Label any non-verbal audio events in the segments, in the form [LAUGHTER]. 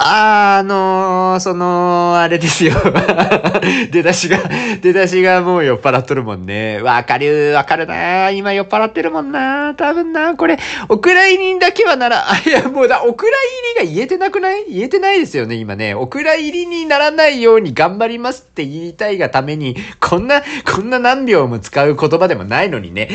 あー、あのー、その、あれですよ。[LAUGHS] 出だしが、出だしがもう酔っ払っとるもんね。わかる、わかるな今酔っ払ってるもんな多分なこれ、お蔵入りだけはなら、あ、[LAUGHS] いや、もうだ、お蔵入りが言えてなくない？言えてないですよね、今ね。お蔵入りにならないように頑張りますって言いたいがために、こんな、こんな何秒も使う言葉でもないのにね。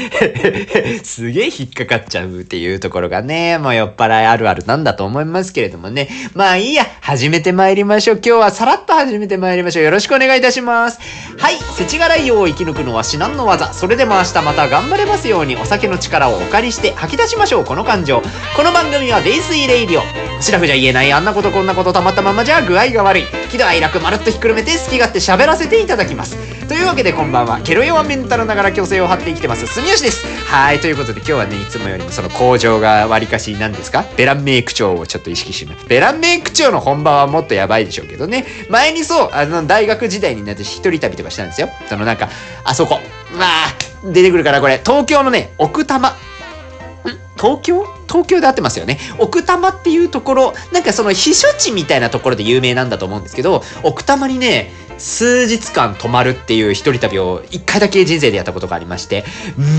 [LAUGHS] すげえ引っかかっちゃうっていうところがね、もう酔っ払いあるあるなんだと思いますけれどもね。まあいいや、始めてまいりましょう。今日はさらっと始めてまいりましょう。よろしくお願いいたします。はい、世知辛いよう生き抜くのは至難の技。それでも明日また頑張れますようにお酒の力をお借りして吐き出しましょう。この感情。この番組は泥酔レイディオ。シラフじゃ言えないあんなことこんなことたまったままじゃ具合が悪い。喜怒哀楽まるっとひっくるめて好き勝手喋らせていただきます。というわけでこんばんは。ケロ弱メンタルながら虚勢を張って生きてます。住吉です。はい、ということで今日はね、いつもよりもその工場が割かしなんですか？ベランメイク長をちょっと意識します。ベランメイク長の本番はもっとやばいでしょうけどね。前にそう、あの、大学時代になって一人旅とかしたんですよ。そのなんか、あそこ。まあ、出てくるからこれ、東京のね、奥多摩。ん？東京？東京で合ってますよね。奥多摩っていうところ、なんかその避暑地みたいなところで有名なんだと思うんですけど、奥多摩にね、数日間泊まるっていう一人旅を一回だけ人生でやったことがありまして、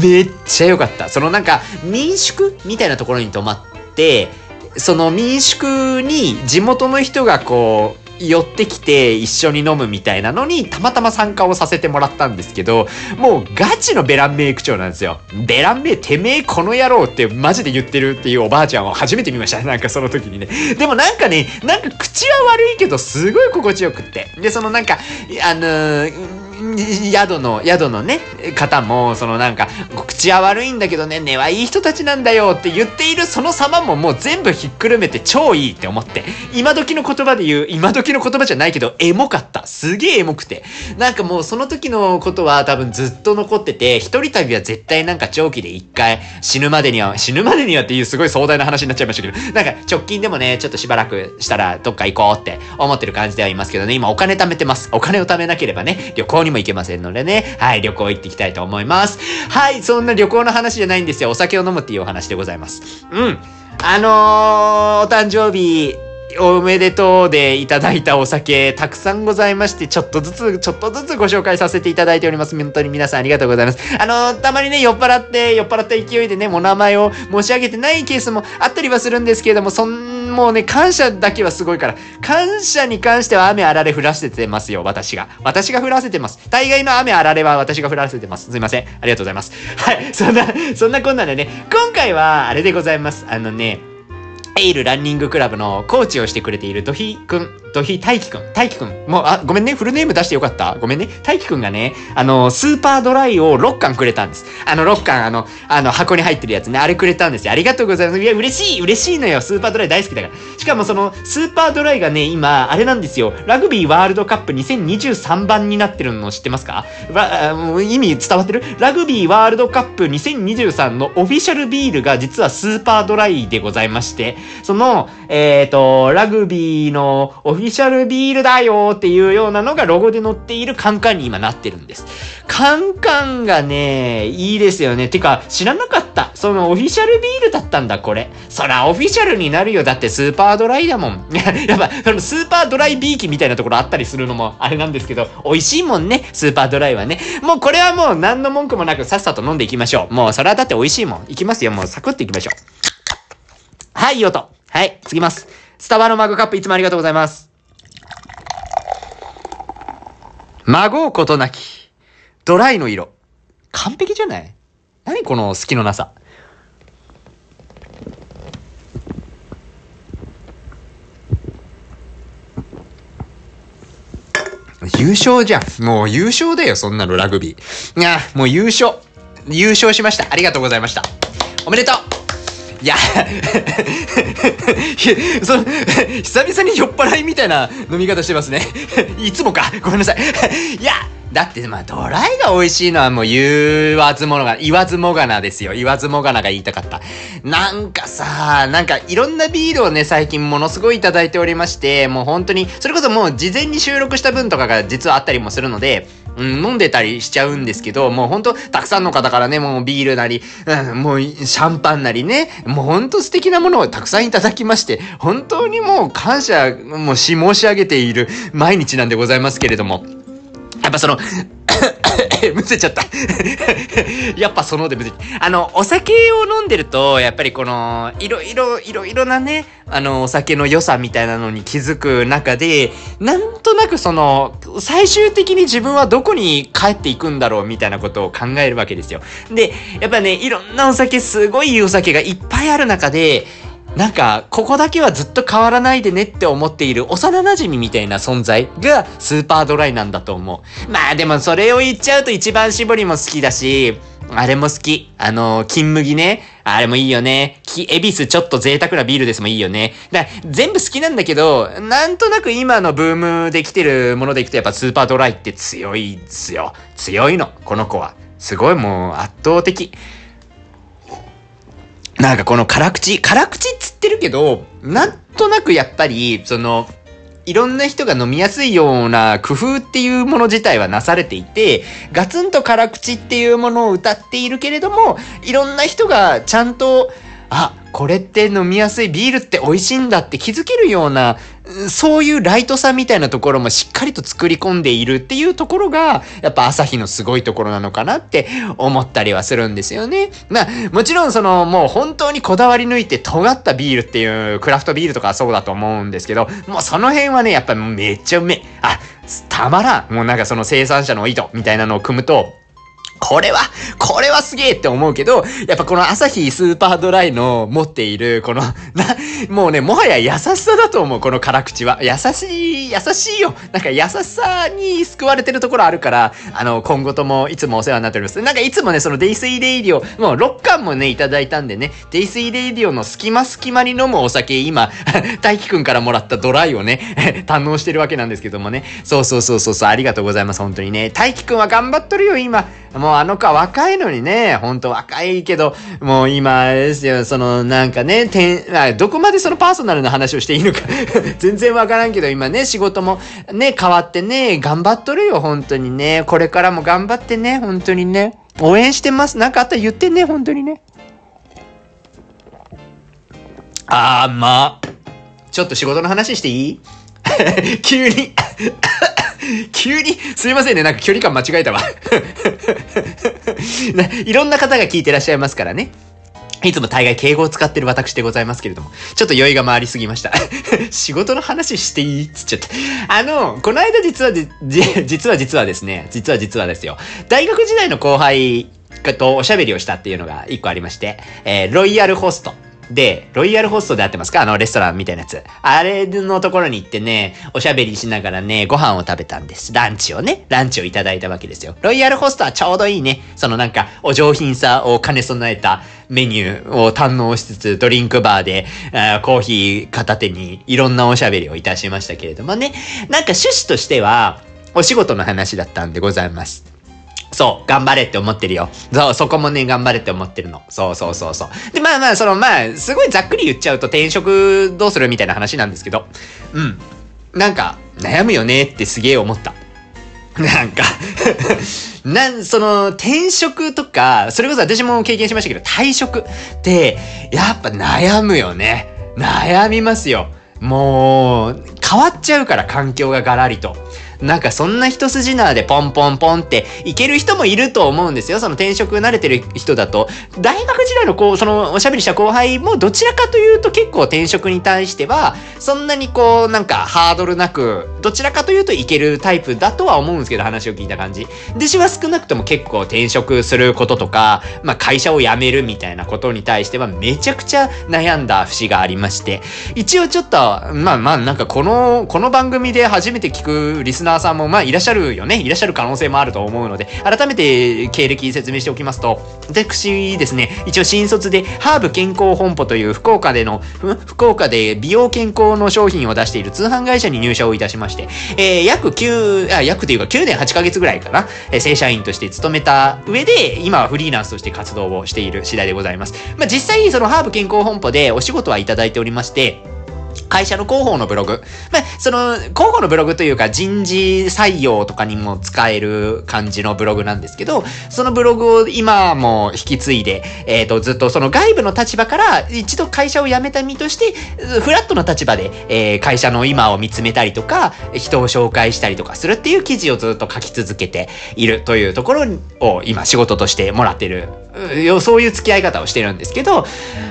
めっちゃ良かった。そのなんか民宿みたいなところに泊まって、その民宿に地元の人がこう、寄ってきて一緒に飲むみたいなのにたまたま参加をさせてもらったんですけど、もうガチのベランメイク長なんですよ。ベランメイてめえこの野郎ってマジで言ってるっていうおばあちゃんを初めて見ました。[LAUGHS] なんかその時にね。でもなんかね、なんか口は悪いけどすごい心地よくって。で、そのなんか、あのー宿の、宿のね、方も、そのなんか、口は悪いんだけどね、根はいい人たちなんだよって言っているその様ももう全部ひっくるめて超いいって思って、今時の言葉で言う、今時の言葉じゃないけど、エモかった。すげえエモくて。なんかもうその時のことは多分ずっと残ってて、一人旅は絶対なんか長期で一回死ぬまでには、死ぬまでにはっていうすごい壮大な話になっちゃいましたけど、なんか直近でもね、ちょっとしばらくしたらどっか行こうって思ってる感じではいますけどね、今お金貯めてます。お金を貯めなければね、旅行にも行けませんのでね、はい、旅行行ってきたいと思います。はい、そんな旅行の話じゃないんですよ。お酒を飲むっていうお話でございます。うん。あのー、お誕生日、おめでとうでいただいたお酒、たくさんございまして、ちょっとずつ、ちょっとずつご紹介させていただいております。本当に皆さんありがとうございます。あのたまにね、酔っ払って、酔っ払った勢いでね、お名前を申し上げてないケースもあったりはするんですけれども、そん、もうね、感謝だけはすごいから、感謝に関しては雨あられ降らせてますよ、私が。私が降らせてます。大概の雨あられは私が降らせてます。すいません。ありがとうございます。はい、そんな、そんなこんなでね、今回は、あれでございます。あのね、エイルランニングクラブのコーチをしてくれているドヒくん、ドヒ大輝くん、大輝くん。もう、あ、ごめんね、フルネーム出してよかったごめんね。大輝くんがね、あの、スーパードライを6巻くれたんです。あの、6巻、あの、あの、箱に入ってるやつね、あれくれたんですよ。ありがとうございます。いや、嬉しい、嬉しいのよ。スーパードライ大好きだから。しかもその、スーパードライがね、今、あれなんですよ。ラグビーワールドカップ2023番になってるの知ってますか？わ意味伝わってる？ラグビーワールドカップ2023のオフィシャルビールが実はスーパードライでございまして、その、えっ、と、ラグビーのオフィシャルビールだよっていうようなのがロゴで載っているカンカンに今なってるんです。カンカンがね、いいですよね。てか、知らなかった。そのオフィシャルビールだったんだ、これ。そら、オフィシャルになるよ。だってスーパードライだもん。[LAUGHS] やっぱ、そのスーパードライビーキみたいなところあったりするのもあれなんですけど、美味しいもんね、スーパードライはね。もうこれはもう何の文句もなくさっさと飲んでいきましょう。もうそれはだって美味しいもん。いきますよ。もうサクッといきましょう。はい、いい音。はい、次ます。スタバのマグカップいつもありがとうございます。孫うことなき。ドライの色。完璧じゃない？何この隙のなさ。優勝じゃん。もう優勝だよ、そんなのラグビー。いや、もう優勝。優勝しました。ありがとうございました。おめでとう [LAUGHS] いや、その、久々に酔っ払いみたいな飲み方してますね。[LAUGHS] いつもか。ごめんなさい。[LAUGHS] いや、だってまあドライが美味しいのはもう言わずもが、言わずもがなですよ。言わずもがなが言いたかった。なんかさ、なんかいろんなビールをね、最近ものすごいいただいておりまして、もう本当に、それこそもう事前に収録した分とかが実はあったりもするので、うん、飲んでたりしちゃうんですけど、もうほんとたくさんの方からね、もうビールなり、うん、もうシャンパンなりね、もうほんと素敵なものをたくさんいただきまして、本当にもう感謝、もうし申し上げている毎日なんでございますけれども、やっぱその [COUGHS] むせちゃった [LAUGHS] やっぱそのでむせあの、お酒を飲んでると、やっぱりこの、いろいろ、いろいろなね、あの、お酒の良さみたいなのに気づく中で、なんとなくその、最終的に自分はどこに帰っていくんだろうみたいなことを考えるわけですよ。で、やっぱね、いろんなお酒、すごいいいお酒がいっぱいある中で、なんか、ここだけはずっと変わらないでねって思っている幼馴染みたいな存在がスーパードライなんだと思う。まあでもそれを言っちゃうと一番搾りも好きだし、あれも好き。あの、金麦ね。あれもいいよね。き、エビスちょっと贅沢なビールですもいいよね。だ全部好きなんだけど、なんとなく今のブームで来てるものでいくとやっぱスーパードライって強いっすよ。強いの、この子は。すごいもう圧倒的。なんかこの辛口、辛口っつってるけど、なんとなくやっぱり、その、いろんな人が飲みやすいような工夫っていうもの自体はなされていて、ガツンと辛口っていうものを歌っているけれども、いろんな人がちゃんと、あ、これって飲みやすいビールって美味しいんだって気づけるような、そういうライトさみたいなところもしっかりと作り込んでいるっていうところが、やっぱ朝日のすごいところなのかなって思ったりはするんですよね。まあ、もちろんその、もう本当にこだわり抜いて尖ったビールっていうクラフトビールとかそうだと思うんですけど、もうその辺はね、やっぱめっちゃうめえ。あ、たまらん。もうなんかその生産者の意図みたいなのを汲むと、これは、これはすげえって思うけど、やっぱこのアサヒスーパードライの持っている、この、な、もうね、もはや優しさだと思う、この辛口は。優しい、優しいよ。なんか優しさに救われてるところあるから、あの、今後ともいつもお世話になっております。なんかいつもね、そのデイスイレイディオ、もう6缶もね、いただいたんでね、デイスイレイディオの隙間隙間に飲むお酒、今、[LAUGHS] 大輝くんからもらったドライをね、[LAUGHS] 堪能してるわけなんですけどもね。そうそうそうそうそう、ありがとうございます、本当にね。大輝くんは頑張っとるよ、今。もうあの子は若いのにね、ほんと若いけど、もう今ですよ、そのなんかね、てん、どこまでそのパーソナルな話をしていいのか [LAUGHS] 全然わからんけど、今ね、仕事もね、変わってね、頑張っとるよ、本当にね。これからも頑張ってね、本当にね。応援してます。なんかあったら言ってね、本当にね。あー、まあ。ちょっと仕事の話していい？[LAUGHS] 急に [LAUGHS] 急に、すいませんね、なんか距離感間違えたわ [LAUGHS] いろんな方が聞いてらっしゃいますからね。いつも大概敬語を使ってる私でございますけれども、ちょっと酔いが回りすぎました。[LAUGHS] 仕事の話していいっつっちゃった。あの、この間実はじ、実は実はですね、実は実はですよ。大学時代の後輩とおしゃべりをしたっていうのが一個ありまして、えー、ロイヤルホスト。で、ロイヤルホストであってますか？あのレストランみたいなやつ。あれのところに行ってね、おしゃべりしながらね、ご飯を食べたんです。ランチをね、ランチをいただいたわけですよ。ロイヤルホストはちょうどいいね。そのなんか、お上品さを兼ね備えたメニューを堪能しつつ、ドリンクバーで、ーコーヒー片手にいろんなおしゃべりをいたしましたけれどもね。なんか趣旨としては、お仕事の話だったんでございます。そう、頑張れって思ってるよ。そう、そこもね、頑張れって思ってるの。そうそうそうそう。で、まあまあ、その、まあ、すごいざっくり言っちゃうと転職どうするみたいな話なんですけど、うん。なんか、悩むよねってすげえ思った。[LAUGHS] なんか [LAUGHS] なん、その、転職とか、それこそ私も経験しましたけど、退職って、やっぱ悩むよね。悩みますよ。もう、変わっちゃうから環境がガラリと。なんかそんな一筋縄でポンポンポンっていける人もいると思うんですよ。その転職慣れてる人だと。大学時代のこう、そのおしゃべりした後輩もどちらかというと結構転職に対しては、そんなにこう、なんかハードルなく、どちらかというといけるタイプだとは思うんですけど、話を聞いた感じ。弟子は少なくとも結構転職することとか、まあ会社を辞めるみたいなことに対してはめちゃくちゃ悩んだ節がありまして、一応ちょっと、まあまあなんかこの、この番組で初めて聞くリスナーさんもまあいらっしゃるよね。いらっしゃる可能性もあると思うので、改めて経歴説明しておきますと、私ですね、一応新卒でハーブ健康本舗という福岡での、福岡で美容健康の商品を出している通販会社に入社をいたしまして、えー、約9、あ、約というか9年8ヶ月ぐらいかな、えー、正社員として勤めた上で、今はフリーランスとして活動をしている次第でございます。まあ実際にそのハーブ健康本舗でお仕事はいただいておりまして、会社の広報のブログ。まあ、その、広報のブログというか人事採用とかにも使える感じのブログなんですけど、そのブログを今も引き継いで、えっ、ー、と、ずっとその外部の立場から一度会社を辞めた身として、フラットの立場で、えー、会社の今を見つめたりとか、人を紹介したりとかするっていう記事をずっと書き続けているというところを今仕事としてもらってるそういう付き合い方をしてるんですけど、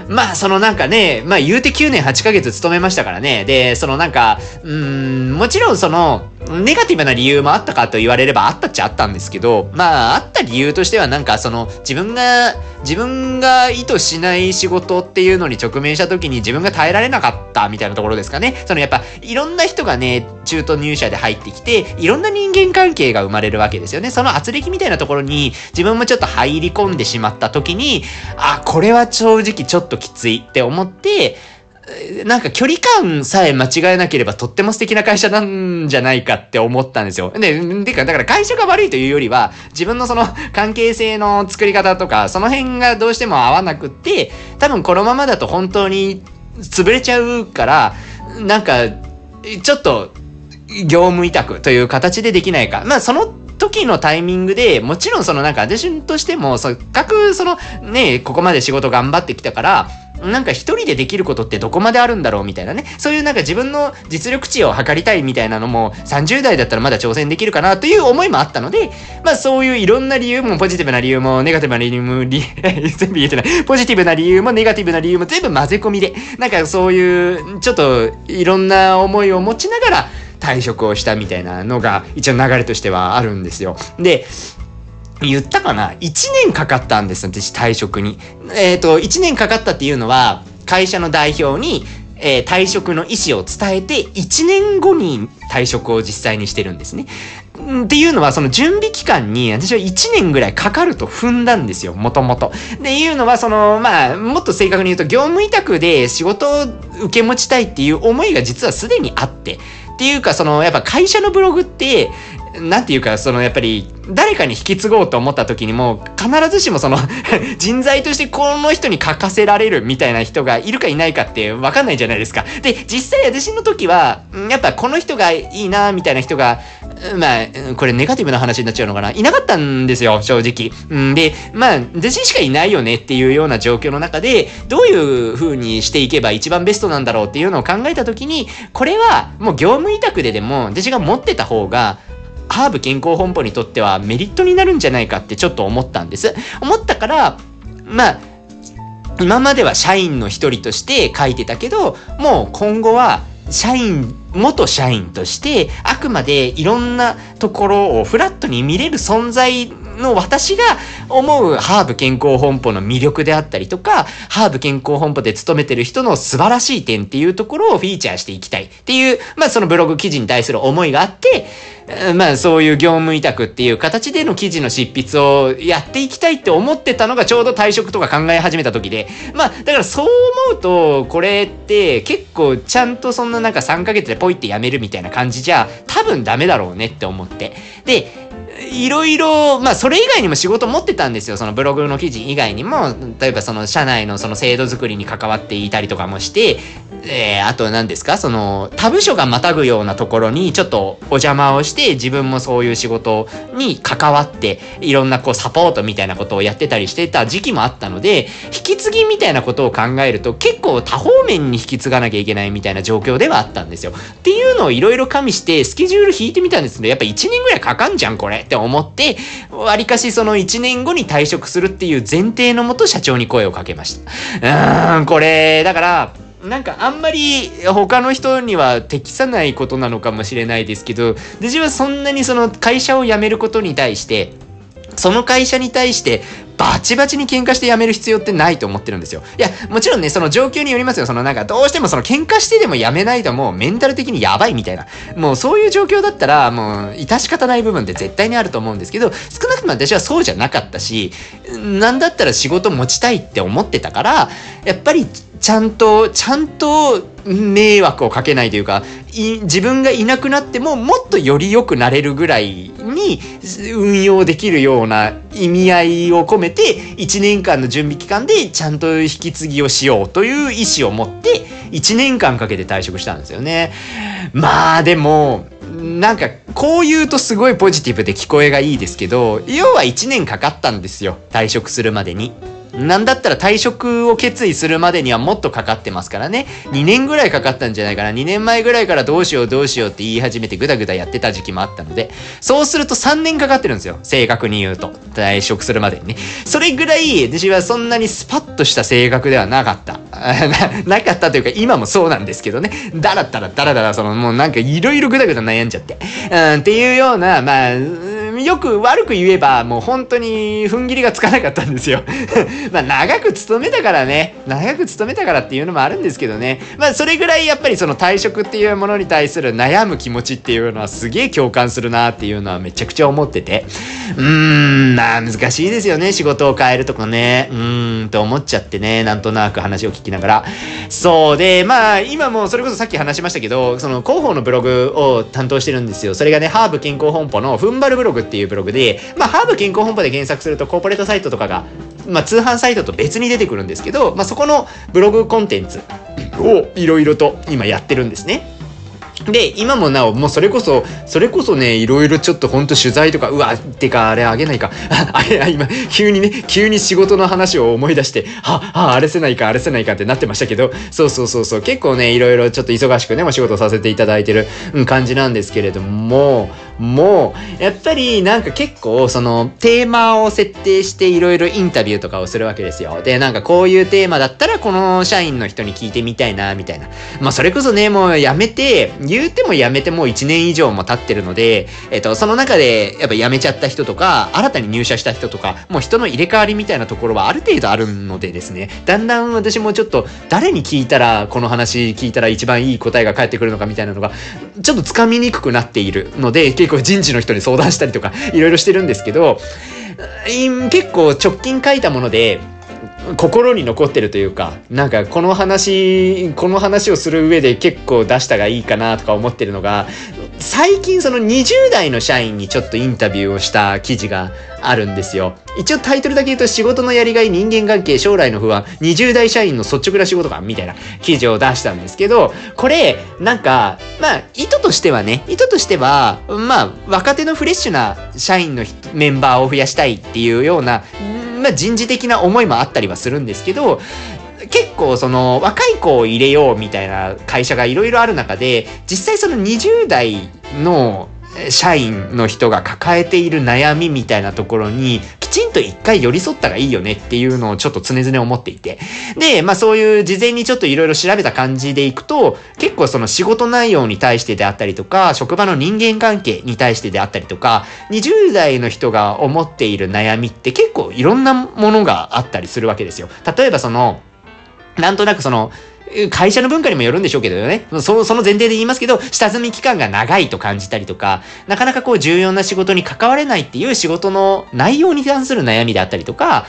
まあ、そのなんかね、まあ言うて9年8ヶ月勤めましたしたからね。で、そのなんか、うーん、もちろんその、ネガティブな理由もあったかと言われればあったっちゃあったんですけど、まあ、あった理由としてはなんかその、自分が、自分が意図しない仕事っていうのに直面した時に自分が耐えられなかったみたいなところですかね。そのやっぱ、いろんな人がね、中途入社で入ってきて、いろんな人間関係が生まれるわけですよね。その圧力みたいなところに自分もちょっと入り込んでしまった時に、あ、これは正直ちょっときついって思って、なんか距離感さえ間違えなければとっても素敵な会社なんじゃないかって思ったんですよ。で、てか、だから会社が悪いというよりは、自分のその関係性の作り方とか、その辺がどうしても合わなくって、多分このままだと本当に潰れちゃうから、なんか、ちょっと、業務委託という形でできないか。まあ、その時のタイミングで、もちろんそのなんか私としても、せっかくそのね、ここまで仕事頑張ってきたから、なんか一人でできることってどこまであるんだろうみたいなね。そういうなんか自分の実力値を測りたいみたいなのも30代だったらまだ挑戦できるかなという思いもあったので、まあそういういろんな理由もポジティブな理由もネガティブな理由も、[LAUGHS] 全部言えてない。ポジティブな理由もネガティブな理由も全部混ぜ込みで、なんかそういうちょっといろんな思いを持ちながら退職をしたみたいなのが一応流れとしてはあるんですよ。で、言ったかな ?1 年かかったんです、私退職に。えっ、ー、と、1年かかったっていうのは、会社の代表に、えー、退職の意思を伝えて、1年後に退職を実際にしてるんですね。っていうのは、その準備期間に、私は1年ぐらいかかると踏んだんですよ、もともと。で、いうのは、その、まあ、もっと正確に言うと、業務委託で仕事を受け持ちたいっていう思いが実はすでにあって、っていうか、その、やっぱ会社のブログって、なんていうか、そのやっぱり、誰かに引き継ごうと思った時にも、必ずしもその [LAUGHS] 人材としてこの人に書かせられるみたいな人がいるかいないかってわかんないじゃないですか。で、実際私の時は、やっぱこの人がいいなみたいな人が、まあ、これネガティブな話になっちゃうのかな。いなかったんですよ、正直。んで、まあ、私しかいないよねっていうような状況の中で、どういう風にしていけば一番ベストなんだろうっていうのを考えた時に、これはもう業務委託ででも、私が持ってた方が、ハーブ健康本舗にとってはメリットになるんじゃないかってちょっと思ったんです。思ったから、まあ、今までは社員の一人として書いてたけど、もう今後は社員、元社員として、あくまでいろんなところをフラットに見れる存在の私が思うハーブ健康本舗の魅力であったりとか、ハーブ健康本舗で勤めてる人の素晴らしい点っていうところをフィーチャーしていきたいっていう、まあそのブログ記事に対する思いがあって、まあそういう業務委託っていう形での記事の執筆をやっていきたいって思ってたのがちょうど退職とか考え始めた時で、まあだからそう思うとこれって結構ちゃんとそんななんか3ヶ月でポイってやめるみたいな感じじゃ多分ダメだろうねって思って。で、いろいろ、まあ、それ以外にも仕事持ってたんですよ。そのブログの記事以外にも、例えばその社内のその制度づくりに関わっていたりとかもして、えー、あと何ですか？その、他部署がまたぐようなところにちょっとお邪魔をして、自分もそういう仕事に関わって、いろんなこうサポートみたいなことをやってたりしてた時期もあったので、引き継ぎみたいなことを考えると、結構多方面に引き継がなきゃいけないみたいな状況ではあったんですよ。っていうのをいろいろ加味して、スケジュール引いてみたんですけど、やっぱ1年ぐらいかかんじゃん、これって思って、わりかしその1年後に退職するっていう前提のもと社長に声をかけました。うーん、これ、だから、なんかあんまり他の人には適さないことなのかもしれないですけど、私はそんなにその会社を辞めることに対して、その会社に対してバチバチに喧嘩して辞める必要ってないと思ってるんですよ。いや、もちろんね、その状況によりますよ。そのなんか、どうしてもその喧嘩してでも辞めないともうメンタル的にやばいみたいな。もうそういう状況だったら、もう、致し方ない部分って絶対にあると思うんですけど、少なくとも私はそうじゃなかったし、なんだったら仕事持ちたいって思ってたから、やっぱりちゃんと、ちゃんと迷惑をかけないというか、自分がいなくなってももっとより良くなれるぐらいに運用できるような意味合いを込めて、1年間の準備期間でちゃんと引き継ぎをしようという意思を持って、1年間かけて退職したんですよね。まあでも、なんか、こう言うとすごいポジティブで聞こえがいいですけど、要は1年かかったんですよ。退職するまでに。なんだったら退職を決意するまでにはもっとかかってますからね。2年ぐらいかかったんじゃないかな。2年前ぐらいからどうしようどうしようって言い始めてぐだぐだやってた時期もあったので、そうすると3年かかってるんですよ。正確に言うと。退職するまでにね。それぐらい、私はそんなにスパッとした性格ではなかった。[LAUGHS] なかったというか、今もそうなんですけどね。だらったらだらだら、そのもうなんかいろいろぐだぐだ悩んじゃって。うん、っていうような、まあ、よく悪く言えば、もう本当に踏ん切りがつかなかったんですよ。[LAUGHS] まあ、長く勤めたからね、長く勤めたからっていうのもあるんですけどね。まあ、それぐらいやっぱりその退職っていうものに対する悩む気持ちっていうのはすげえ共感するなっていうのはめちゃくちゃ思ってて。うーん、まあ難しいですよね。仕事を変えるとかね。うーん、と思っちゃってね。なんとなく話を聞きながら。そうで、まあ今もそれこそさっき話しましたけど、その広報のブログを担当してるんですよ。それがね、ハーブ健康本舗のふんばるブログっていうブログで、まあ、ハーブ健康本舗で検索するとコーポレートサイトとかが、まあ、通販サイトと別に出てくるんですけど、まあ、そこのブログコンテンツをいろいろと今やってるんですね。で、今もなお、もうそれこそ、それこそね、いろいろちょっとほんと取材とか、うわ、ってか、あれあげないか。[LAUGHS] あれ、今、急にね、急に仕事の話を思い出して、は、は、あれせないか、あれせないかってなってましたけど、そうそうそうそう、結構ね、いろいろちょっと忙しくね、お仕事させていただいてる感じなんですけれども、もう、やっぱりなんか結構そのテーマを設定していろいろインタビューとかをするわけですよ。で、なんかこういうテーマだったらこの社員の人に聞いてみたいな、みたいな。まあそれこそね、もうやめて、言うてもやめてもう1年以上も経ってるので、えっと、その中でやっぱ辞めちゃった人とか、新たに入社した人とか、もう人の入れ替わりみたいなところはある程度あるのでですね、だんだん私もちょっと誰に聞いたらこの話聞いたら一番いい答えが返ってくるのかみたいなのが、ちょっとつかみにくくなっているので、結構人事の人に相談したりとか、いろいろしてるんですけど、結構直近書いたもので、心に残ってるというか、なんかこの話、この話をする上で結構出したがいいかなとか思ってるのが、最近その20代の社員にちょっとインタビューをした記事があるんですよ。一応タイトルだけ言うと仕事のやりがい、人間関係、将来の不安、20代社員の率直な仕事感みたいな記事を出したんですけど、これ、なんか、まあ、意図としてはね、意図としては、まあ、若手のフレッシュな社員のメンバーを増やしたいっていうような、まあ、人事的な思いもあったりはするんですけど、結構その若い子を入れようみたいな会社がいろいろある中で、実際その20代の社員の人が抱えている悩みみたいなところに、きちんと一回寄り添ったらいいよねっていうのをちょっと常々思っていて。で、まあそういう事前にちょっといろいろ調べた感じでいくと、結構その仕事内容に対してであったりとか、職場の人間関係に対してであったりとか、20代の人が思っている悩みって結構いろんなものがあったりするわけですよ。例えばその、なんとなくその、会社の文化にもよるんでしょうけどね。そその前提で言いますけど、下積み期間が長いと感じたりとか、なかなかこう重要な仕事に関われないっていう仕事の内容に関する悩みであったりとか、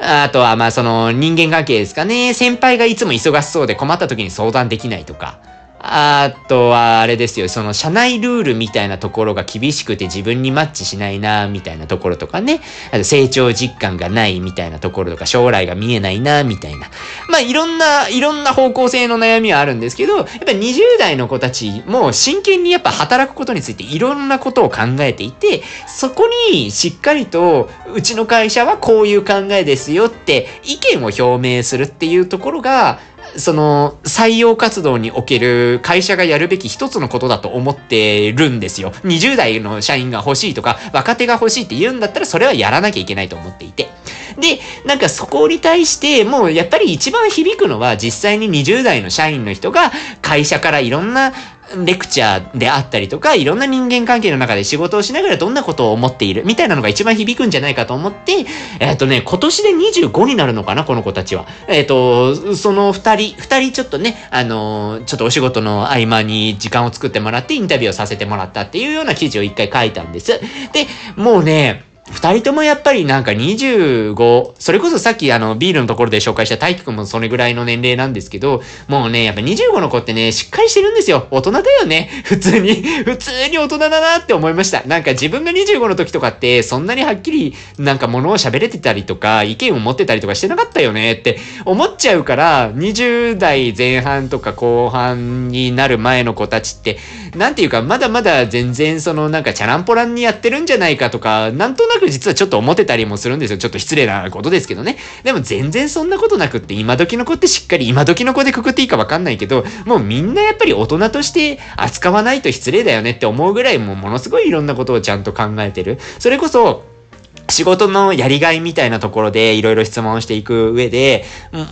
あとはまあその人間関係ですかね。先輩がいつも忙しそうで困った時に相談できないとか。あとは、あれですよ、その社内ルールみたいなところが厳しくて自分にマッチしないな、みたいなところとかね。あと成長実感がないみたいなところとか、将来が見えないな、みたいな。まあ、いろんな、いろんな方向性の悩みはあるんですけど、やっぱ20代の子たちも真剣にやっぱ働くことについていろんなことを考えていて、そこにしっかりと、うちの会社はこういう考えですよって意見を表明するっていうところが、その、採用活動における会社がやるべき一つのことだと思ってるんですよ。20代の社員が欲しいとか、若手が欲しいって言うんだったら、それはやらなきゃいけないと思っていて。で、なんかそこに対して、もうやっぱり一番響くのは、実際に20代の社員の人が会社からいろんなレクチャーであったりとか、いろんな人間関係の中で仕事をしながらどんなことを思っているみたいなのが一番響くんじゃないかと思って、えっ、ー、とね、今年で25になるのかな、この子たちは。えっ、ー、と、その二人、二人ちょっとね、あのー、ちょっとお仕事の合間に時間を作ってもらってインタビューをさせてもらったっていうような記事を一回書いたんです。で、もうね、二人ともやっぱりなんか25、それこそさっきあのビールのところで紹介した大輝くんもそれぐらいの年齢なんですけど、もうね、やっぱ25の子ってね、しっかりしてるんですよ。大人だよね。[LAUGHS] 普通に、普通に大人だなって思いました。なんか自分が25の時とかって、そんなにはっきりなんか物を喋れてたりとか、意見を持ってたりとかしてなかったよねって思っちゃうから、20代前半とか後半になる前の子たちって、なんていうか、まだまだ全然そのなんかチャランポランにやってるんじゃないかとか、なんとなく実はちょっと思ってたりもするんですよ。ちょっと失礼なことですけどね。でも全然そんなことなくって、今時の子ってしっかり今時の子でくくっていいかわかんないけど、もうみんなやっぱり大人として扱わないと失礼だよねって思うぐらいもうものすごいいろんなことをちゃんと考えてる。それこそ、仕事のやりがいみたいなところでいろいろ質問していく上で、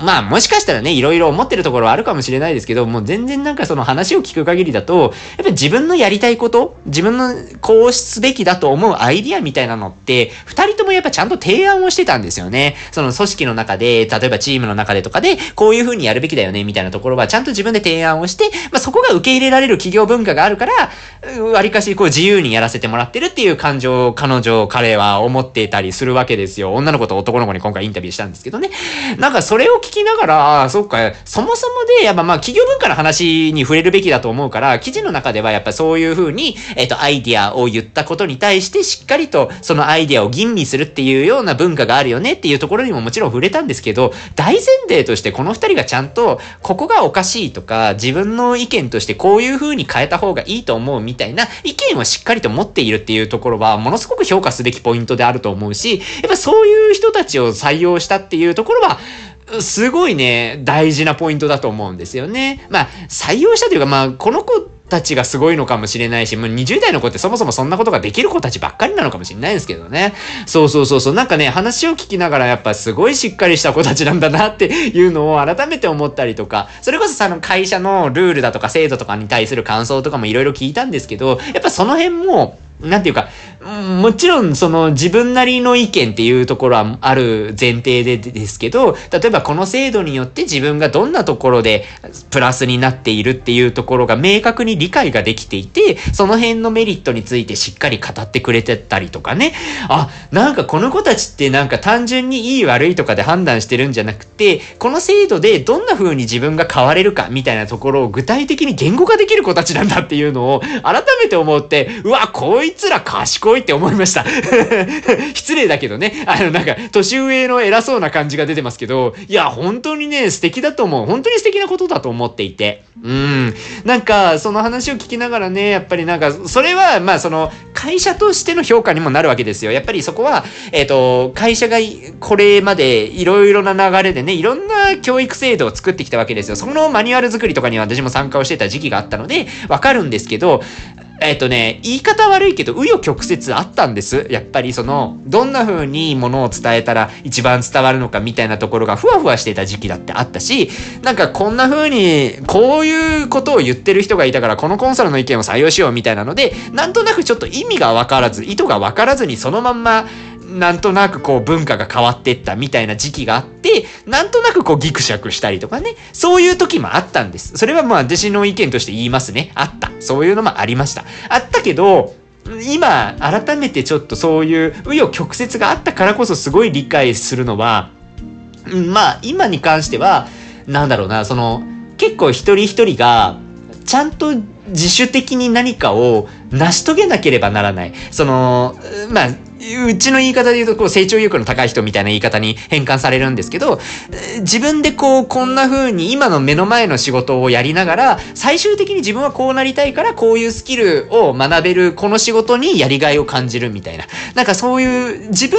まあもしかしたらね、いろいろ思ってるところはあるかもしれないですけど、もう全然なんかその話を聞く限りだと、やっぱ自分のやりたいこと、自分のこうすべきだと思うアイディアみたいなのって、二人ともやっぱちゃんと提案をしてたんですよね。その組織の中で、例えばチームの中でとかで、こういう風にやるべきだよね、みたいなところはちゃんと自分で提案をして、まあそこが受け入れられる企業文化があるから、わりかしこう自由にやらせてもらってるっていう感情を彼女、彼は思ってたりするわけですよ。女の子と男の子に今回インタビューしたんですけどね。なんかそれを聞きながら、あそっか、そもそもで、やっぱまあ企業文化の話に触れるべきだと思うから、記事の中ではやっぱそういう風に、えっ、と、アイディアを言ったことに対してしっかりとそのアイディアを吟味するっていうような文化があるよねっていうところにももちろん触れたんですけど、大前提としてこの二人がちゃんと、ここがおかしいとか、自分の意見としてこういう風に変えた方がいいと思うみたいな意見をしっかりと持っているっていうところは、ものすごく評価すべきポイントであると思思うし、やっぱそういう人たちを採用したっていうところは、すごいね、大事なポイントだと思うんですよね。まあ、採用したというか、まあ、この子たちがすごいのかもしれないし、もう20代の子ってそもそもそんなことができる子たちばっかりなのかもしれないですけどね。そうそうそうそう。なんかね、話を聞きながらやっぱすごいしっかりした子たちなんだなっていうのを改めて思ったりとか、それこそさ、の会社のルールだとか制度とかに対する感想とかもいろいろ聞いたんですけど、やっぱその辺も、なんていうか、もちろんその自分なりの意見っていうところはある前提でですけど、例えばこの制度によって自分がどんなところでプラスになっているっていうところが明確に理解ができていて、その辺のメリットについてしっかり語ってくれてたりとかね。あ、なんかこの子たちってなんか単純にいい悪いとかで判断してるんじゃなくて、この制度でどんな風に自分が変われるかみたいなところを具体的に言語化できる子たちなんだっていうのを改めて思って、うわ、こいつら賢いって思いました。[LAUGHS] 失礼だけどね。あの、なんか、年上の偉そうな感じが出てますけど、いや、本当にね、素敵だと思う。本当に素敵なことだと思っていて。うん。なんか、その話を聞きながらね、やっぱりなんか、それは、まあ、その、会社としての評価にもなるわけですよ。やっぱりそこは、えっ、ー、と、会社がこれまでいろいろな流れでね、いろんな教育制度を作ってきたわけですよ。そのマニュアル作りとかに私も参加をしてた時期があったので、わかるんですけど、えっ、とね、言い方悪いけど、紆余曲折あったんです。やっぱりその、どんな風にものを伝えたら一番伝わるのかみたいなところがふわふわしてた時期だってあったし、なんかこんな風に、こういうことを言ってる人がいたから、このコンサルの意見を採用しようみたいなので、なんとなくちょっと意味がわからず、意図がわからずにそのまんま、なんとなくこう文化が変わってったみたいな時期があって、なんとなくこうギクシャクしたりとかね、そういう時もあったんです。それはまあ私の意見として言いますね。あった。そういうのもありました。あったけど、今、改めてちょっとそういう紆余曲折があったからこそすごい理解するのは、まあ今に関しては、なんだろうな、その、結構一人一人が、ちゃんと自主的に何かを成し遂げなければならない。その、まあ、うちの言い方で言うと、こう、成長意欲の高い人みたいな言い方に変換されるんですけど、自分でこう、こんな風に今の目の前の仕事をやりながら、最終的に自分はこうなりたいから、こういうスキルを学べる、この仕事にやりがいを感じるみたいな。なんかそういう、自分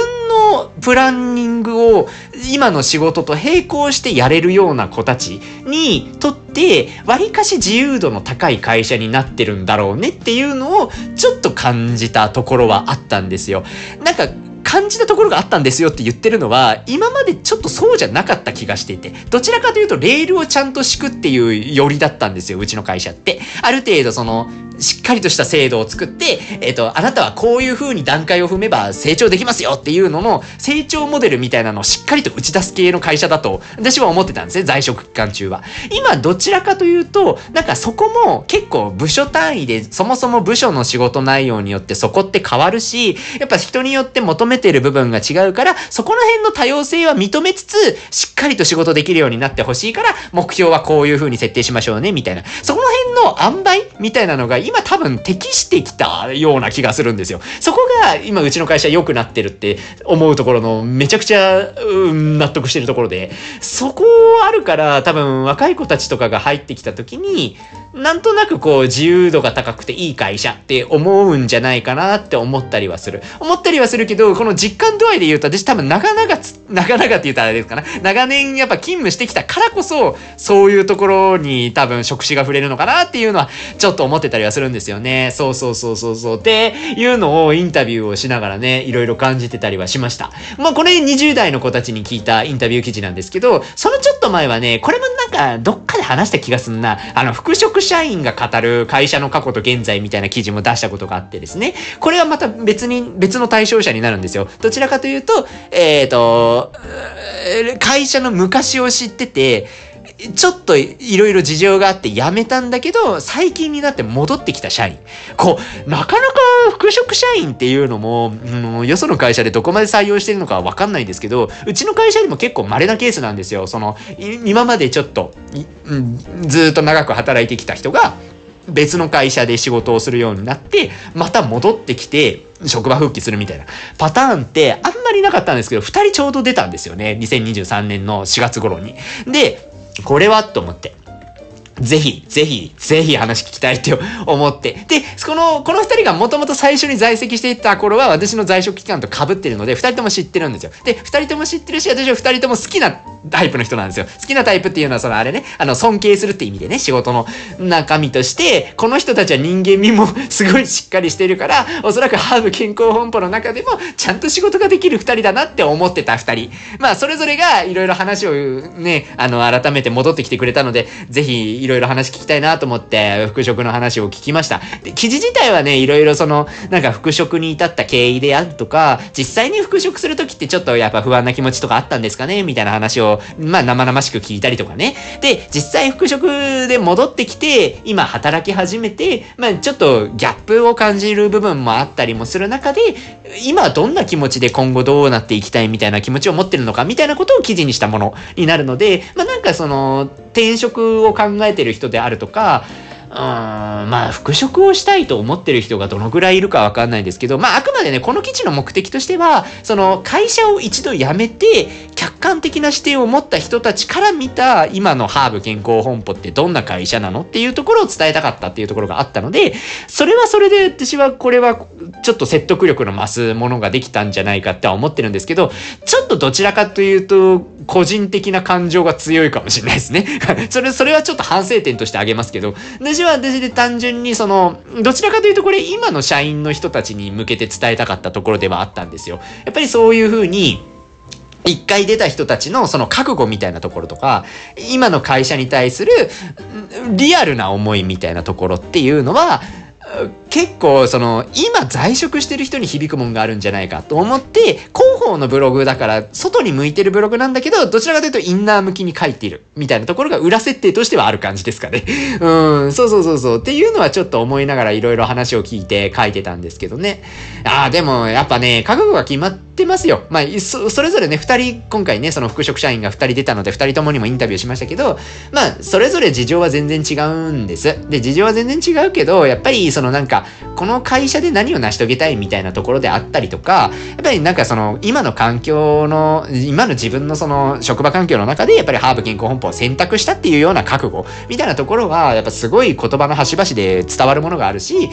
のプランニングを、今の仕事と並行してやれるような子たちにとって、割かし自由度の高い会社になってるんだろうねっていうのを、ちょっと感じたところはあったんですよ。なんか、感じたところがあったんですよって言ってるのは、今までちょっとそうじゃなかった気がしていて、どちらかというとレールをちゃんと敷くっていうよりだったんですよ、うちの会社って。ある程度その、しっかりとした制度を作って、えっ、ー、と、あなたはこういう風に段階を踏めば成長できますよっていうのの成長モデルみたいなのをしっかりと打ち出す系の会社だと、私は思ってたんですね、在職期間中は。今、どちらかというと、なんかそこも結構部署単位で、そもそも部署の仕事内容によってそこって変わるし、やっぱ人によって求めてる部分が違うから、そこの辺の多様性は認めつつ、しっかりと仕事できるようになってほしいから、目標はこういう風に設定しましょうね、みたいな。そこの辺の塩梅みたいなのが今多分適してきたような気がするんですよ。そこが今うちの会社良くなってるって思うところのめちゃくちゃ、うん、納得してるところで、そこあるから多分若い子たちとかが入ってきた時に、なんとなくこう自由度が高くていい会社って思うんじゃないかなって思ったりはする。思ったりはするけど、この実感度合いで言うと私多分長々つ長々って言ったらあれですかな。長年やっぱ勤務してきたからこそ、そういうところに多分職種が触れるのかなっていうのはちょっと思ってたりはするんですよね。そうそうそうそうそう。っていうのをインタビューをしながらね、いろいろ感じてたりはしました。まあこれ20代の子たちに聞いたインタビュー記事なんですけど、そのちょっと前はね、これもなんかどっかで話した気がすんな。あの、復職社員が語る会社の過去と現在みたいな記事も出したことがあってですね。これはまた別に、別の対象者になるんですよ。どちらかというと、えっ、ー、と、会社の昔を知ってて、ちょっといろいろ事情があって辞めたんだけど、最近になって戻ってきた社員。こう、なかなか副職社員っていうのも、うん、よその会社でどこまで採用してるのかわかんないんですけど、うちの会社でも結構稀なケースなんですよ。その、今までちょっと、うん、ずっと長く働いてきた人が、別の会社で仕事をするようになって、また戻ってきて、職場復帰するみたいなパターンってあんまりなかったんですけど、2人ちょうど出たんですよね。2023年の4月頃に。で、これはと思って。ぜひ、ぜひ、ぜひ話聞きたいって思って。で、この、この二人がもともと最初に在籍していた頃は私の在職期間と被ってるので、二人とも知ってるんですよ。で、二人とも知ってるし、私は二人とも好きなタイプの人なんですよ。好きなタイプっていうのは、そのあれね、あの、尊敬するって意味でね、仕事の中身として、この人たちは人間味も [LAUGHS] すごいしっかりしてるから、おそらくハーブ健康本舗の中でも、ちゃんと仕事ができる二人だなって思ってた二人。まあ、それぞれがいろいろ話をね、あの、改めて戻ってきてくれたので、ぜひろいろ話聞きたいなと思って、復職の話を聞きました。で、記事自体はね、いろいろその、なんか復職に至った経緯であるとか、実際に復職するときってちょっとやっぱ不安な気持ちとかあったんですかねみたいな話をまあ生々しく聞いたりとかね。で、実際復職で戻ってきて、今働き始めて、まあちょっとギャップを感じる部分もあったりもする中で、今どんな気持ちで今後どうなっていきたいみたいな気持ちを持ってるのかみたいなことを記事にしたものになるので、まあなんかその転職を考えてる人であるとか、うん、まあ、復職をしたいと思ってる人がどのぐらいいるかわかんないんですけど、まあ、あくまでね、この記事の目的としては、その、会社を一度辞めて、客観的な視点を持った人たちから見た、今のハーブ健康本舗ってどんな会社なのっていうところを伝えたかったっていうところがあったので、それはそれで私はこれはちょっと説得力の増すものができたんじゃないかっては思ってるんですけど、ちょっとどちらかというと、個人的な感情が強いかもしれないですね。[LAUGHS] それ、それはちょっと反省点としてあげますけど、私は私で単純にその、どちらかというとこれ今の社員の人たちに向けて伝えたかったところではあったんですよ。やっぱりそういうふうに、一回出た人たちのその覚悟みたいなところとか、今の会社に対するリアルな思いみたいなところっていうのは、結構その今在職してる人に響くもんがあるんじゃないかと思って広報のブログだから外に向いてるブログなんだけどどちらかというとインナー向きに書いているみたいなところが裏設定としてはある感じですかね。[LAUGHS] うん、そうそうそうそうっていうのはちょっと思いながらいろいろ話を聞いて書いてたんですけどね。ああ、でもやっぱね、覚悟が決まってますよ。まあ、そそれぞれね、二人、今回ね、その副職社員が二人出たので二人ともにもインタビューしましたけど、まあ、それぞれ事情は全然違うんです。で、事情は全然違うけど、やっぱりそのなんか、この会社で何を成し遂げたいみたいなところであったりとか、やっぱりなんかその、今の環境の、今の自分のその、職場環境の中で、やっぱりハーブ健康本舗を選択したっていうような覚悟、みたいなところは、やっぱすごい言葉の端々で伝わるものがあるし、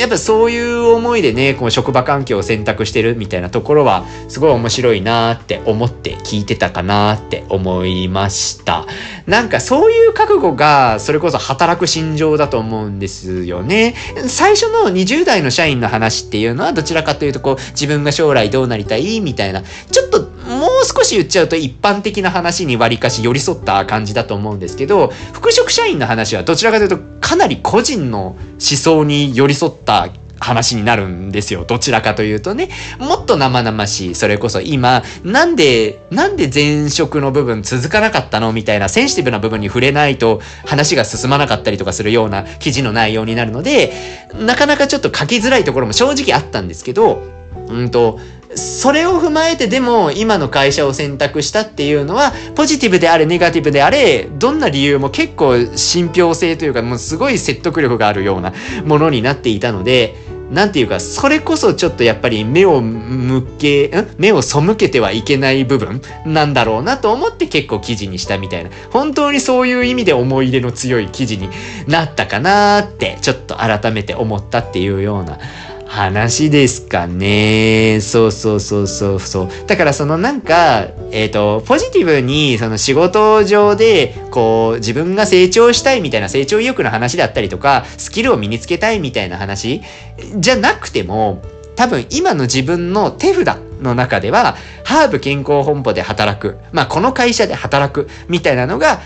やっぱそういう思いでね、こう職場環境を選択してるみたいなところは、すごい面白いなって思って聞いてたかなって思いました。なんかそういう覚悟が、それこそ働く心情だと思うんですよね。最最初の20代の社員の話っていうのはどちらかというとこう自分が将来どうなりたいみたいなちょっともう少し言っちゃうと一般的な話に割かし寄り添った感じだと思うんですけど、復職社員の話はどちらかというとかなり個人の思想に寄り添った話になるんですよ。どちらかというとね。もっと生々しい。それこそ今、なんで、なんで前職の部分続かなかったの？みたいなセンシティブな部分に触れないと話が進まなかったりとかするような記事の内容になるので、なかなかちょっと書きづらいところも正直あったんですけど、うんと、それを踏まえてでも今の会社を選択したっていうのはポジティブであれネガティブであれどんな理由も結構信憑性というかもうすごい説得力があるようなものになっていたのでなんていうか、それこそちょっとやっぱり目を向け、ん？目を背けてはいけない部分なんだろうなと思って結構記事にしたみたいな。本当にそういう意味で思い入れの強い記事になったかなーって、ちょっと改めて思ったっていうような話ですかね。そうそうそうそうそう。だからそのなんか、えっ、ー、と、ポジティブにその仕事上で、こう、自分が成長したいみたいな成長意欲の話であったりとか、スキルを身につけたいみたいな話じゃなくても、多分今の自分の手札の中では、ハーブ健康本舗で働く。まあ、この会社で働くみたいなのが、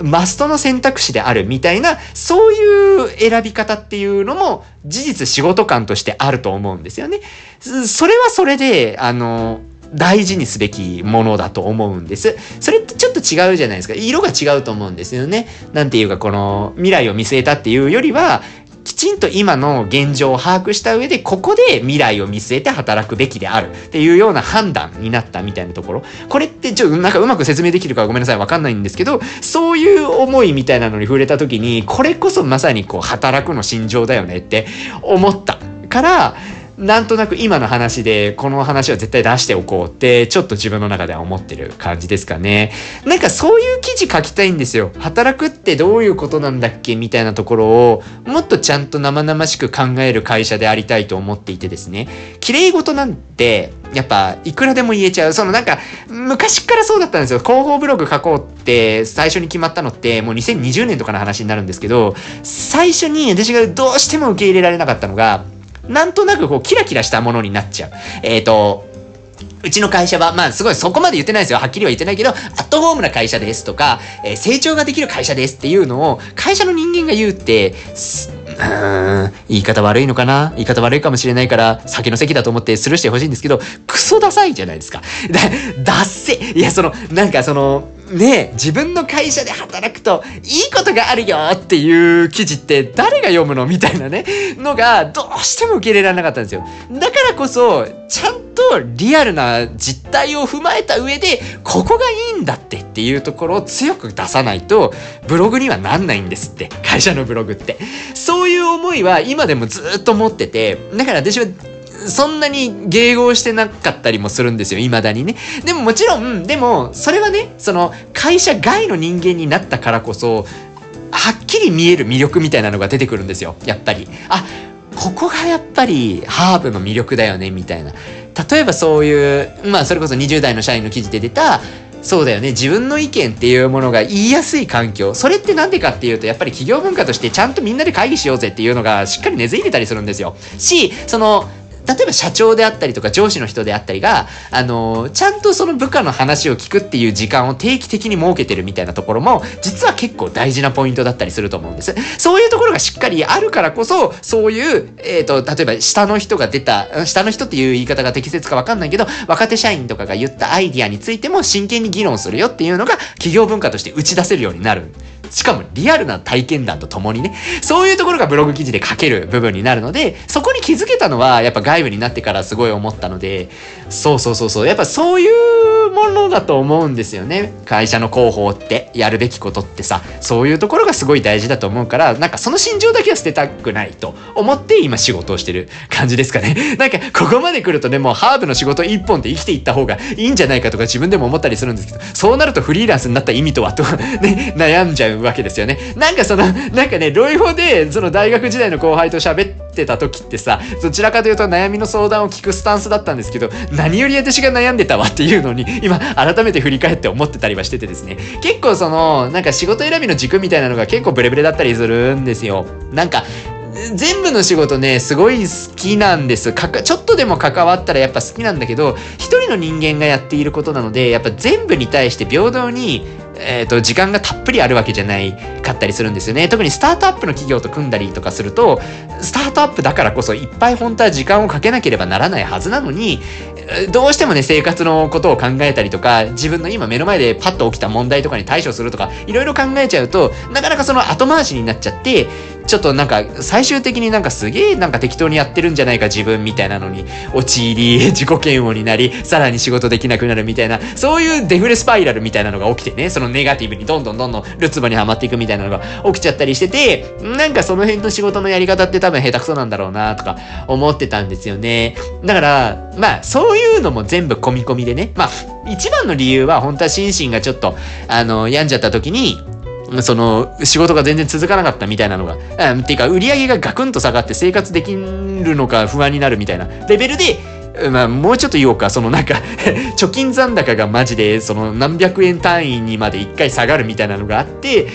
マストの選択肢であるみたいな、そういう選び方っていうのも事実仕事感としてあると思うんですよね。それはそれで、あの、大事にすべきものだと思うんです。それってちょっと違うじゃないですか。色が違うと思うんですよね。なんていうか、この未来を見据えたっていうよりは、きちんと今の現状を把握した上で、ここで未来を見据えて働くべきであるっていうような判断になったみたいなところ。これってちょっとなんかうまく説明できるかごめんなさい、わかんないんですけど、そういう思いみたいなのに触れた時に、これこそまさにこう働くの心情だよねって思ったから、なんとなく今の話でこの話は絶対出しておこうってちょっと自分の中では思ってる感じですかね。なんかそういう記事書きたいんですよ。働くってどういうことなんだっけみたいなところをもっとちゃんと生々しく考える会社でありたいと思っていてですね。綺麗事なんてやっぱいくらでも言えちゃう。そのなんか昔からそうだったんですよ。広報ブログ書こうって最初に決まったのってもう2020年とかの話になるんですけど最初に私がどうしても受け入れられなかったのがなんとなくこう、キラキラしたものになっちゃう。えっ、ー、と、うちの会社は、まあすごいそこまで言ってないですよ。はっきりは言ってないけど、アットホームな会社ですとか、えー、成長ができる会社ですっていうのを、会社の人間が言うって、うん、言い方悪いのかな？言い方悪いかもしれないから、酒の席だと思ってスルーしてほしいんですけど、クソダサいじゃないですか。[LAUGHS] だ、だっせいや、その、なんかその、ねえ自分の会社で働くといいことがあるよっていう記事って誰が読むの？みたいなね、のがどうしても受け入れられなかったんですよ。だからこそ、ちゃんとリアルな実態を踏まえた上で、ここがいいんだってっていうところを強く出さないと、ブログにはなんないんですって。会社のブログって。そういう思いは今でもずっと持ってて、だから私はそんなに迎合してなかったりもするんですよ、未だにね。でももちろん、でも、それはね、その、会社外の人間になったからこそ、はっきり見える魅力みたいなのが出てくるんですよ、やっぱり。あ、ここがやっぱりハーブの魅力だよね、みたいな。例えばそういう、まあそれこそ20代の社員の記事で出た、そうだよね。自分の意見っていうものが言いやすい環境。それってなんでかっていうと、やっぱり企業文化としてちゃんとみんなで会議しようぜっていうのがしっかり根付いてたりするんですよ。し、その、例えば社長であったりとか上司の人であったりが、あのー、ちゃんとその部下の話を聞くっていう時間を定期的に設けてるみたいなところも、実は結構大事なポイントだったりすると思うんです。そういうところがしっかりあるからこそ、そういう、えっ、ー、と、例えば下の人が出た、下の人っていう言い方が適切かわかんないけど、若手社員とかが言ったアイディアについても真剣に議論するよっていうのが、企業文化として打ち出せるようになる。しかもリアルな体験談とともにね、そういうところがブログ記事で書ける部分になるので、そこに気づけたのはやっぱ外部になってからすごい思ったので、そうそうそうそう、やっぱそういうものだと思うんですよね。会社の広報ってやるべきことってさ、そういうところがすごい大事だと思うから、なんかその心情だけは捨てたくないと思って今仕事をしてる感じですかね。[LAUGHS] なんかここまで来るとね、もうハーブの仕事一本で生きていった方がいいんじゃないかとか自分でも思ったりするんですけど、そうなるとフリーランスになった意味とはと [LAUGHS] ね、悩んじゃうわけですよね。なんかその、なんかね、ロイホで、その大学時代の後輩と喋ってた時ってさ、どちらかというと悩みの相談を聞くスタンスだったんですけど、何より私が悩んでたわっていうのに、今、改めて振り返って思ってたりはしててですね、結構その、なんか仕事選びの軸みたいなのが結構ブレブレだったりするんですよ。なんか、全部の仕事ね、すごい好きなんです。かか、ちょっとでも関わったらやっぱ好きなんだけど、一人の人間がやっていることなので、やっぱ全部に対して平等に、えっ、と、時間がたっぷりあるわけじゃないかったりするんですよね。特にスタートアップの企業と組んだりとかすると、スタートアップだからこそいっぱい本当は時間をかけなければならないはずなのに、どうしてもね、生活のことを考えたりとか、自分の今目の前でパッと起きた問題とかに対処するとか、いろいろ考えちゃうと、なかなかその後回しになっちゃって、ちょっとなんか最終的になんかすげえなんか適当にやってるんじゃないか自分みたいなのに陥り、自己嫌悪になり、さらに仕事できなくなるみたいな、そういうデフレスパイラルみたいなのが起きてね、そのネガティブにどんどんどんどんルツボにはまっていくみたいなのが起きちゃったりしてて、なんかその辺の仕事のやり方って多分下手くそなんだろうなとか思ってたんですよね。だから、まあそういうのも全部込み込みでね、まあ一番の理由は本当は心身がちょっと、あの、病んじゃった時に、その、仕事が全然続かなかったみたいなのが、うん、っていうか、売り上げがガクンと下がって生活できるのか不安になるみたいな。レベルで、まあ、もうちょっと言おうか、そのなんか [LAUGHS] 貯金残高がマジで、その何百円単位にまで一回下がるみたいなのがあって、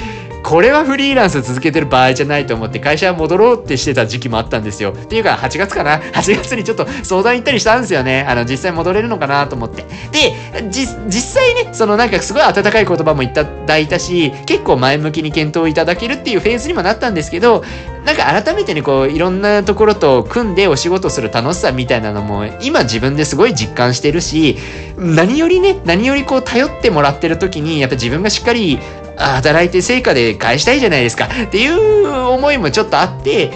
これはフリーランス続けてる場合じゃないと思って会社戻ろうってしてた時期もあったんですよ。っていうか、8月かな [LAUGHS] ?8 月にちょっと相談行ったりしたんですよね。あの、実際戻れるのかなと思って。で、じ、実際ね、そのなんかすごい温かい言葉もいただいたし、結構前向きに検討いただけるっていうフェーズにもなったんですけど、なんか改めてね、こう、いろんなところと組んでお仕事する楽しさみたいなのも、今自分ですごい実感してるし、何よりね、何よりこう、頼ってもらってる時に、やっぱ自分がしっかり働いて成果で返したいじゃないですか。っていう思いもちょっとあって、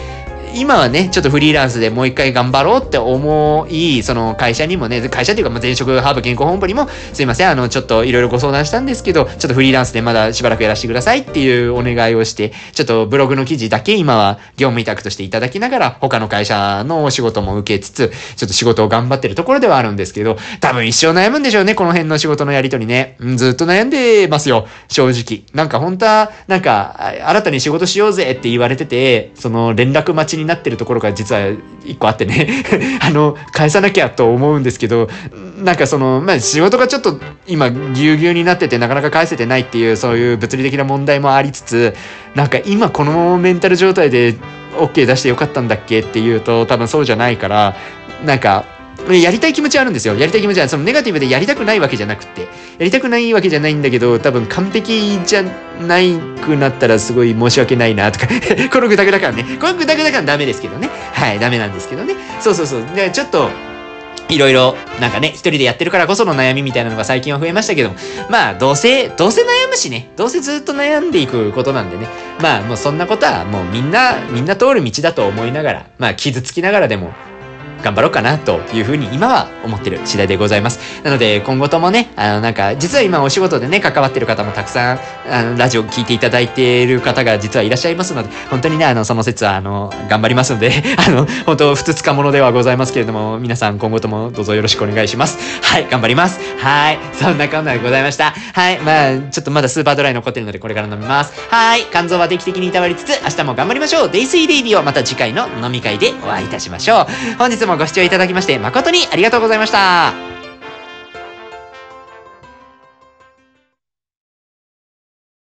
今はね、ちょっとフリーランスでもう一回頑張ろうって思い、その会社にもね、会社っていうか、ま前職ハーブ健康本部にも、すいません、あの、ちょっといろいろご相談したんですけど、ちょっとフリーランスでまだしばらくやらせてくださいっていうお願いをして、ちょっとブログの記事だけ今は業務委託としていただきながら、他の会社のお仕事も受けつつ、ちょっと仕事を頑張ってるところではあるんですけど、多分一生悩むんでしょうね、この辺の仕事のやりとりね。ずっと悩んでますよ、正直。なんか本当は、なんか、新たに仕事しようぜって言われてて、その連絡待ちにになってるところが実は一個あってね。[LAUGHS] あの、返さなきゃと思うんですけど、なんかその、まあ仕事がちょっと今ぎゅうぎゅうになっててなかなか返せてないっていうそういう物理的な問題もありつつ、なんか今このメンタル状態で OK 出してよかったんだっけっていうと多分そうじゃないから、なんかやりたい気持ちはあるんですよ。やりたい気持ちは、そのネガティブでやりたくないわけじゃなくて、やりたくないわけじゃないんだけど、多分完璧じゃないくなったらすごい申し訳ないなとか [LAUGHS] このグダグダ感ね。このグダグダ感ダメですけどね。はい、ダメなんですけどね。そうそうそう。で、ちょっと、いろいろ、なんかね、一人でやってるからこその悩みみたいなのが最近は増えましたけども、まあ、どうせ、どうせ悩むしね、どうせずっと悩んでいくことなんでね、まあ、もうそんなことはもうみんな、みんな通る道だと思いながら、まあ、傷つきながらでも、頑張ろうかなというふうに今は思ってる次第でございます。なので今後ともね、あのなんか実は今お仕事でね、関わってる方もたくさん、あのラジオ聞いていただいている方が実はいらっしゃいますので、本当にね、あのその説はあの頑張りますので、[LAUGHS] あの本当ふつつかものではございますけれども、皆さん今後ともどうぞよろしくお願いします。はい、頑張ります。はい、そんなこんなでございました。はい、まあちょっとまだスーパードライ残ってるのでこれから飲みます。はい、肝臓は定期的にいたわりつつ、明日も頑張りましょう。デイスイデイビーをまた次回の飲み会でお会いいたしましょう。本日もご視聴いただきまして誠にありがとうございました。